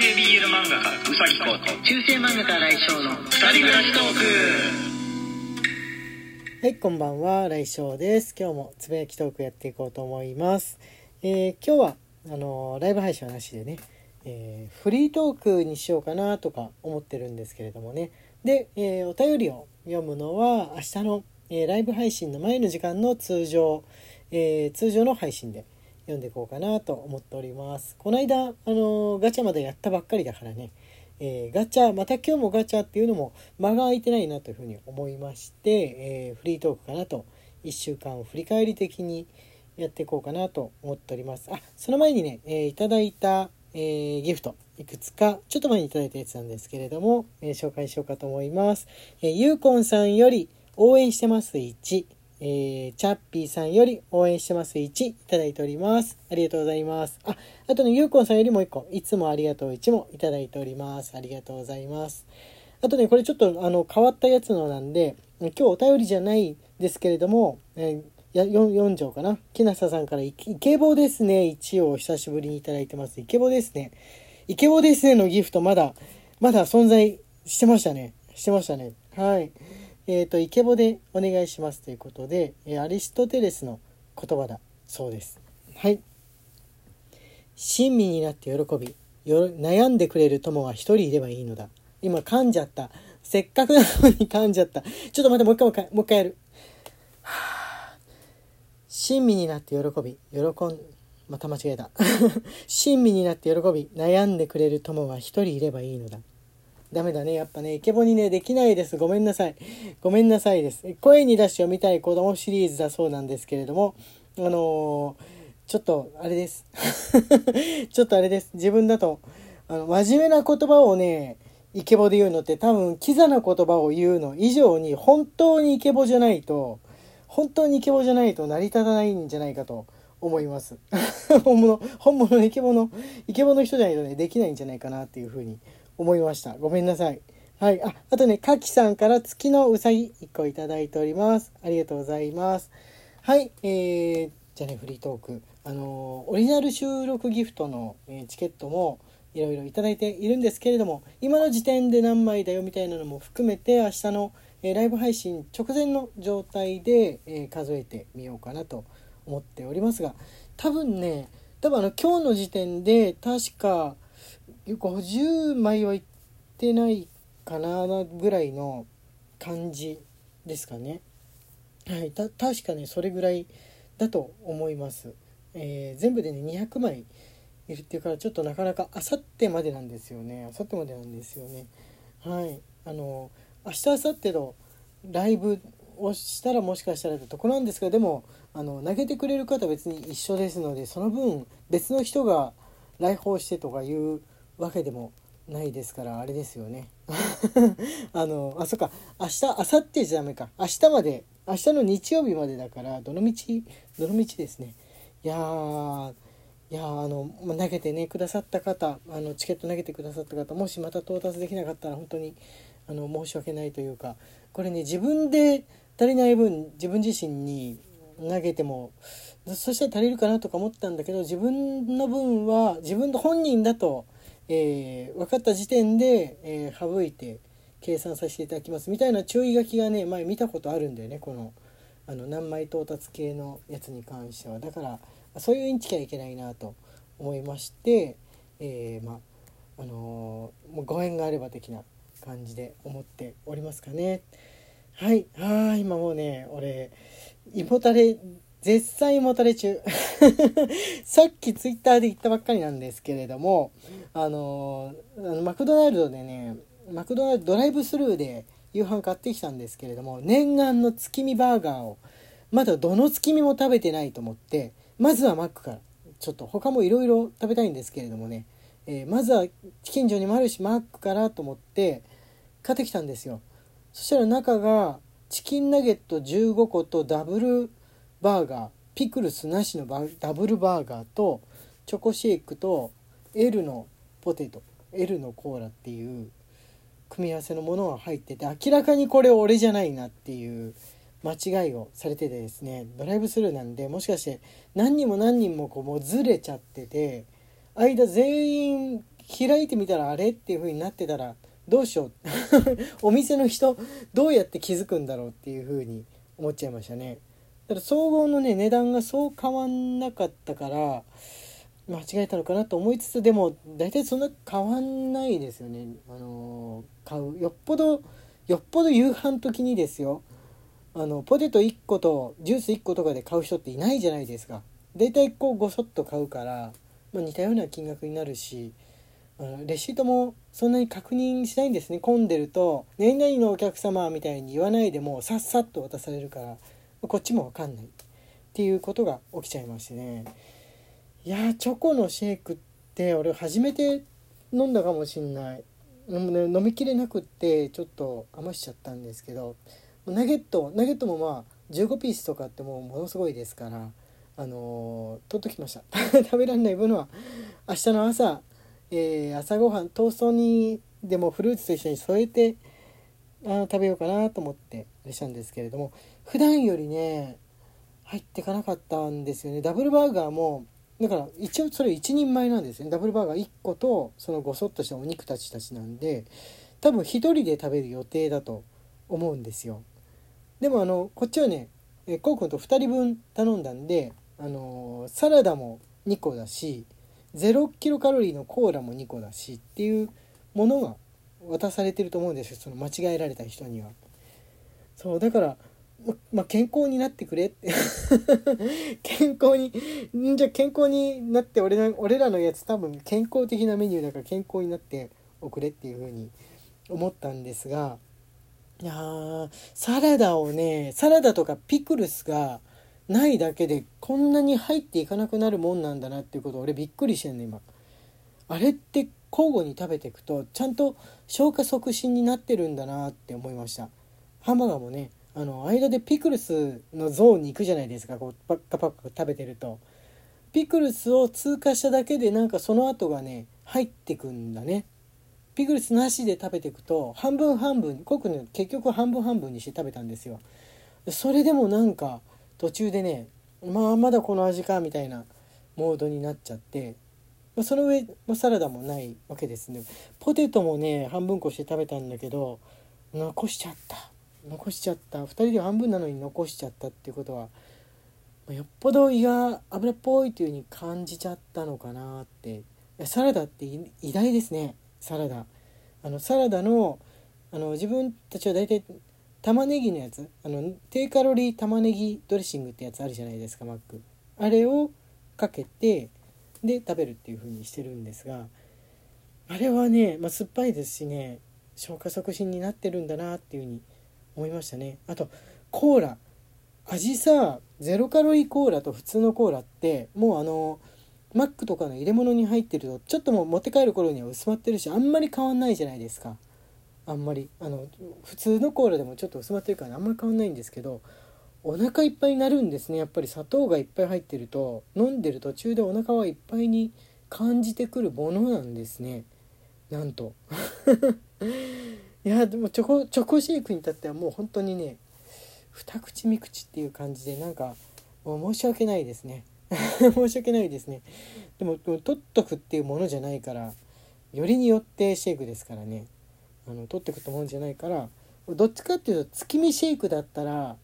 系 BL 漫画家うさぎこと中世漫画家来翔の二人暮らしトークはい、こんばんは、来翔です。今日もつぶやきトークやっていこうと思います。えー今日はあのーライブ配信はなしでね、えーフリートークにしようかなとか思ってるんですけれどもね。で、えーお便りを読むのは明日の、えーライブ配信の前の時間の通常、えー通常の配信で読んでいこうかなと思っております。この間あのガチャまでやったばっかりだからね。えーガチャまた今日もガチャっていうのも間が空いてないなというふうに思いまして、えーフリートークかなと1週間を振り返り的にやっていこうかなと思っておりますあその前にね、えーいただいた、えーギフトいくつかちょっと前にいただいたやつなんですけれども、え紹介しようかと思います、えーゆうこんさんより応援してます1えー、チャッピーさんより応援してます1いただいております。ありがとうございます。あ、あとね、ゆうこんさんよりも1個、いつもありがとう1もいただいております。ありがとうございます。あとね、これちょっとあの変わったやつのなんで、今日お便りじゃないですけれども、えー 4, 4条かな。きなささんからイケイケボですね。1を久しぶりにいただいてます。イケボですね。イケボですねのギフトまだ、まだ存在してましたね。してましたね。はい。えっ、と、イケボでお願いしますということで、えアリストテレスの言葉だそうです。はい。親身になって喜びよ悩んでくれる友は一人いればいいのだ。今噛んじゃった。せっかくなのに噛んじゃった。ちょっと待ってもう一回もう一回やる。親身になって喜び喜んまた間違えた。親身になって喜び悩んでくれる友は一人いればいいのだ。ダメだね。やっぱねイケボにねできないです。ごめんなさい。ごめんなさいです。声に出して読みたい子供シリーズだそうなんですけれどもあのーちょっとあれです。ちょっとあれです。自分だとあの真面目な言葉をねイケボで言うのって多分キザな言葉を言うの。以上に本当にイケボじゃないと本当にイケボじゃないと成り立たないんじゃないかと思います。本物本物のイケボのイケボの人じゃないとねできないんじゃないかなっていうふうに思いました。ごめんなさい。はい。ああとねかきさんから月のうさぎ1個いただいております。ありがとうございます。はい。えー、じゃあねフリートーク。あのオリジナル収録ギフトの、えーチケットもいろいろいただいているんですけれども今の時点で何枚だよみたいなのも含めて明日の、えーライブ配信直前の状態で、えー数えてみようかなと思っておりますが多分ね多分あの今日の時点で確か50枚はいってないかなぐらいの感じですかね。はい、た確かねそれぐらいだと思います。えー全部でね200枚いるっていうからちょっとなかなかあさってまでなんですよねあさってまでなんですよねはいあの明日明後日のライブをしたらもしかしたらってとこなんですがでもあの投げてくれる方は別に一緒ですのでその分別の人が来訪してとかいうわけでもないですからあれですよね。あのあそっか。明日明後日じゃダメか。明日まで明日の日曜日までだからどの道どの道ですね。いやーいやーあの投げてねくださった方あのチケット投げてくださった方もしまた到達できなかったら本当にあの申し訳ないというかこれね自分で足りない分自分自身に投げてもそしたら足りるかなとか思ったんだけど自分の分は自分の本人だと、えー分かった時点で、えー省いて計算させていただきますみたいな注意書きがね前見たことあるんだよね。このあの何枚到達系のやつに関しては。だからそういうインチキはいけないなと思いまして、えーまあのもうご縁があれば的な感じで思っておりますかね。はい。あ今もうね俺胃もたれ絶賛もたれ中。さっきツイッターで言ったばっかりなんですけれどもあのーマクドナルドでねマクドナルドドライブスルーで夕飯買ってきたんですけれども念願の月見バーガーをまだどの月見も食べてないと思ってまずはマックからちょっと他もいろいろ食べたいんですけれどもね、えーまずは近所にもあるしマックからと思って買ってきたんですよ。そしたら中がチキンナゲット15個とダブルバーガーピクルスなしのバダブルバーガーとチョコシェイクと L のポテト L のコーラっていう組み合わせのものが入ってて明らかにこれ俺じゃないなっていう間違いをされててですね。ドライブスルーなんでもしかして何人も何人もこうもうずれちゃってて間全員開いてみたらあれっていう風になってたらどうしよう。お店の人どうやって気づくんだろうっていう風に思っちゃいましたね。だから総合のね値段がそう変わんなかったから間違えたのかなと思いつつでも大体そんな変わんないですよね。あの買うよっぽどよっぽど夕飯時にですよ。あのポテト1個とジュース1個とかで買う人っていないじゃないですか。大体こうごそっと買うから、まあ、似たような金額になるしあのレシートもそんなに確認しないんですね。混んでると「何々のお客様」みたいに言わないでもさっさっと渡されるからこっちも分かんないっていうことが起きちゃいましてね。いやチョコのシェイクって俺初めて飲んだかもしんない。でもね飲みきれなくってちょっと余しちゃったんですけど。ナゲットナゲットもまあ15ピースとかってもうものすごいですから。あのー、取っときました。食べられない分は明日の朝えー、朝ごはんトーストにでもフルーツと一緒に添えてあ食べようかなと思ってあれしたんですけれども。普段よりね入ってかなかったんですよね。ダブルバーガーもだから一応それ1人前なんですね。ダブルバーガー1個とそのごそっとしたお肉たちたちなんで多分1人で食べる予定だと思うんですよ。でもあのこっちはねコウ君と2人分頼んだんであのサラダも2個だし0キロカロリーのコーラも2個だしっていうものが渡されてると思うんですよ。その間違えられた人には。そうだからまま、健康になってくれ。っ て健康にんじゃ健康になって俺の俺らのやつ多分健康的なメニューだから健康になっておくれっていう風に思ったんですがいやサラダをねサラダとかピクルスがないだけでこんなに入っていかなくなるもんなんだなっていうこと俺びっくりしてんの今。あれって交互に食べていくとちゃんと消化促進になってるんだなって思いました。ハンバーガーもねあの間でピクルスのゾーンに行くじゃないですか。こうパッカパッカ食べてると。ピクルスを通過しただけでなんかその後がね入ってくんだね。ピクルスなしで食べていくと半分半分僕ね結局半分半分にして食べたんですよ。それでもなんか途中でねまあまだこの味かみたいなモードになっちゃって、ま、その上、サラダもないわけですね。ポテトもね半分こして食べたんだけど残しちゃった。残しちゃった2人で半分なのに残しちゃったっていうことはよっぽど胃が油っぽいという風に感じちゃったのかなって。サラダって偉大ですねサラダ。あのサラダのあの自分たちは大体玉ねぎのやつあの低カロリー玉ねぎドレッシングってやつあるじゃないですかマック。あれをかけてで食べるっていう風にしてるんですがあれはね、まあ、酸っぱいですしね消化促進になってるんだなっていう風に思いましたね。あとコーラ。味さゼロカロリーコーラと普通のコーラってもうあのマックとかの入れ物に入ってるとちょっともう持って帰る頃には薄まってるしあんまり変わんないじゃないですか。あんまり。あの普通のコーラでもちょっと薄まってるからあんまり変わんないんですけどお腹いっぱいになるんですねやっぱり。砂糖がいっぱい入ってると飲んでる途中でお腹はいっぱいに感じてくるものなんですね。なんと。いやでもチョコチョコシェイクに至ってはもう本当にね二口三口っていう感じでなんかもう申し訳ないですね。申し訳ないですね。でも取っとくっていうものじゃないからよりによってシェイクですからね。あの取ってくと思うんじゃないからどっちかっていうと月見シェイクだったら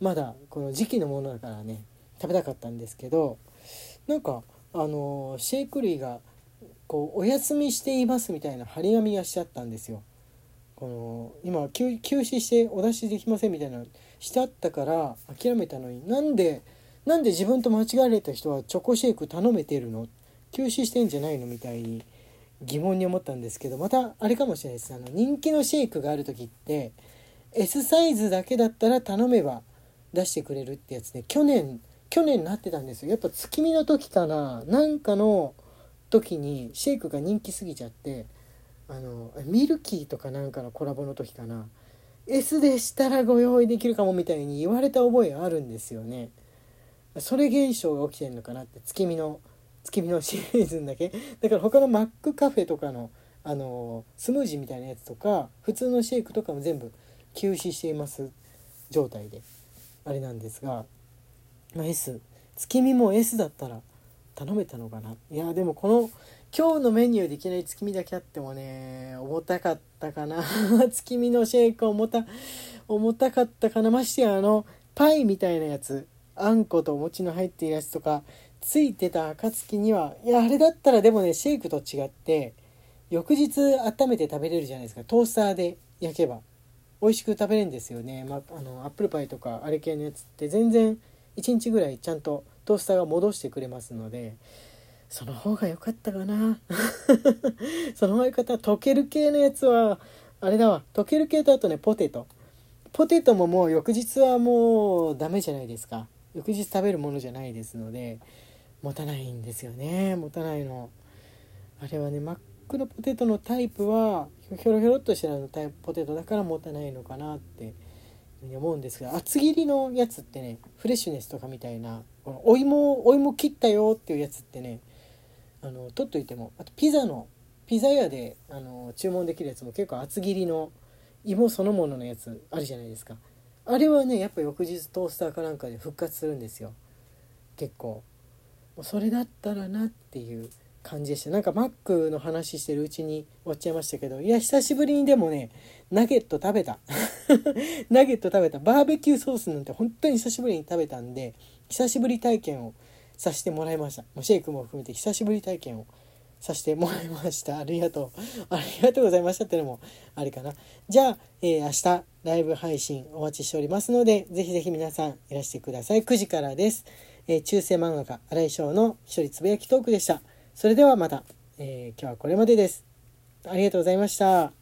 まだこの時期のものだからね食べたかったんですけどなんかあのシェイク類がこうお休みしていますみたいな張り紙がしちゃったんですよ。この今休止してお出しできませんみたいなしてあったから諦めたのになんでなんで自分と間違えられた人はチョコシェイク頼めてるの？休止してんじゃないのみたいに疑問に思ったんですけどまたあれかもしれないです。あの人気のシェイクがある時って S サイズだけだったら頼めば出してくれるってやつで去年去年なってたんですよ。やっぱ月見の時かななんかの時にシェイクが人気すぎちゃってあのミルキーとかなんかのコラボの時かな。S でしたらご用意できるかもみたいに言われた覚えあるんですよね。それ現象が起きてるのかなって月見の月見のシリーズだけ。だから他のマックカフェとかのあのスムージーみたいなやつとか普通のシェイクとかも全部休止しています状態で。あれなんですが、まあ、S 月見も S だったら頼めたのかな？いやでもこの今日のメニューでいきなり月見だけあってもね重たかったかな。月見のシェイク重た重たかったかな。ましてやあのパイみたいなやつ。あんことお餅の入っているやつとかついてた暁にはいやあれだったらでもねシェイクと違って翌日温めて食べれるじゃないですか。トースターで焼けば。美味しく食べれるんですよね、まあ、あのアップルパイとかあれ系のやつって全然1日ぐらいちゃんとトースターが戻してくれますのでその方が良かったかな。その方が良かった。溶ける系のやつはあれだわ。溶ける系とあとねポテト。ポテトももう翌日はもうダメじゃないですか。翌日食べるものじゃないですので持たないんですよね。持たないの。あれはねマックのポテトのタイプはひょろひょろっとしたタイプポテトだから持たないのかなって思うんですが厚切りのやつってねフレッシュネスとかみたいなこのお芋お芋切ったよっていうやつってねあの取っといてもあとピザのピザ屋であの注文できるやつも結構厚切りの芋そのもののやつあるじゃないですか。あれはねやっぱ翌日トースターかなんかで復活するんですよ。結構。それだったらなっていう感じでした。なんかマックの話してるうちに終わっちゃいましたけどいや久しぶりにでもねナゲット食べた。ナゲット食べた。バーベキューソースなんて本当に久しぶりに食べたんで久しぶり体験をさせてもらいました。もうシェイクも含めて久しぶり体験をさせてもらいました。ありがとう。ありがとうございましたってのもありかな。じゃあ、えー、明日ライブ配信お待ちしておりますのでぜひぜひ皆さんいらしてください。9時からです、えー、中世漫画家新井翔の一人つぶやきトークでした。それではまた、えー、今日はこれまでです。ありがとうございました。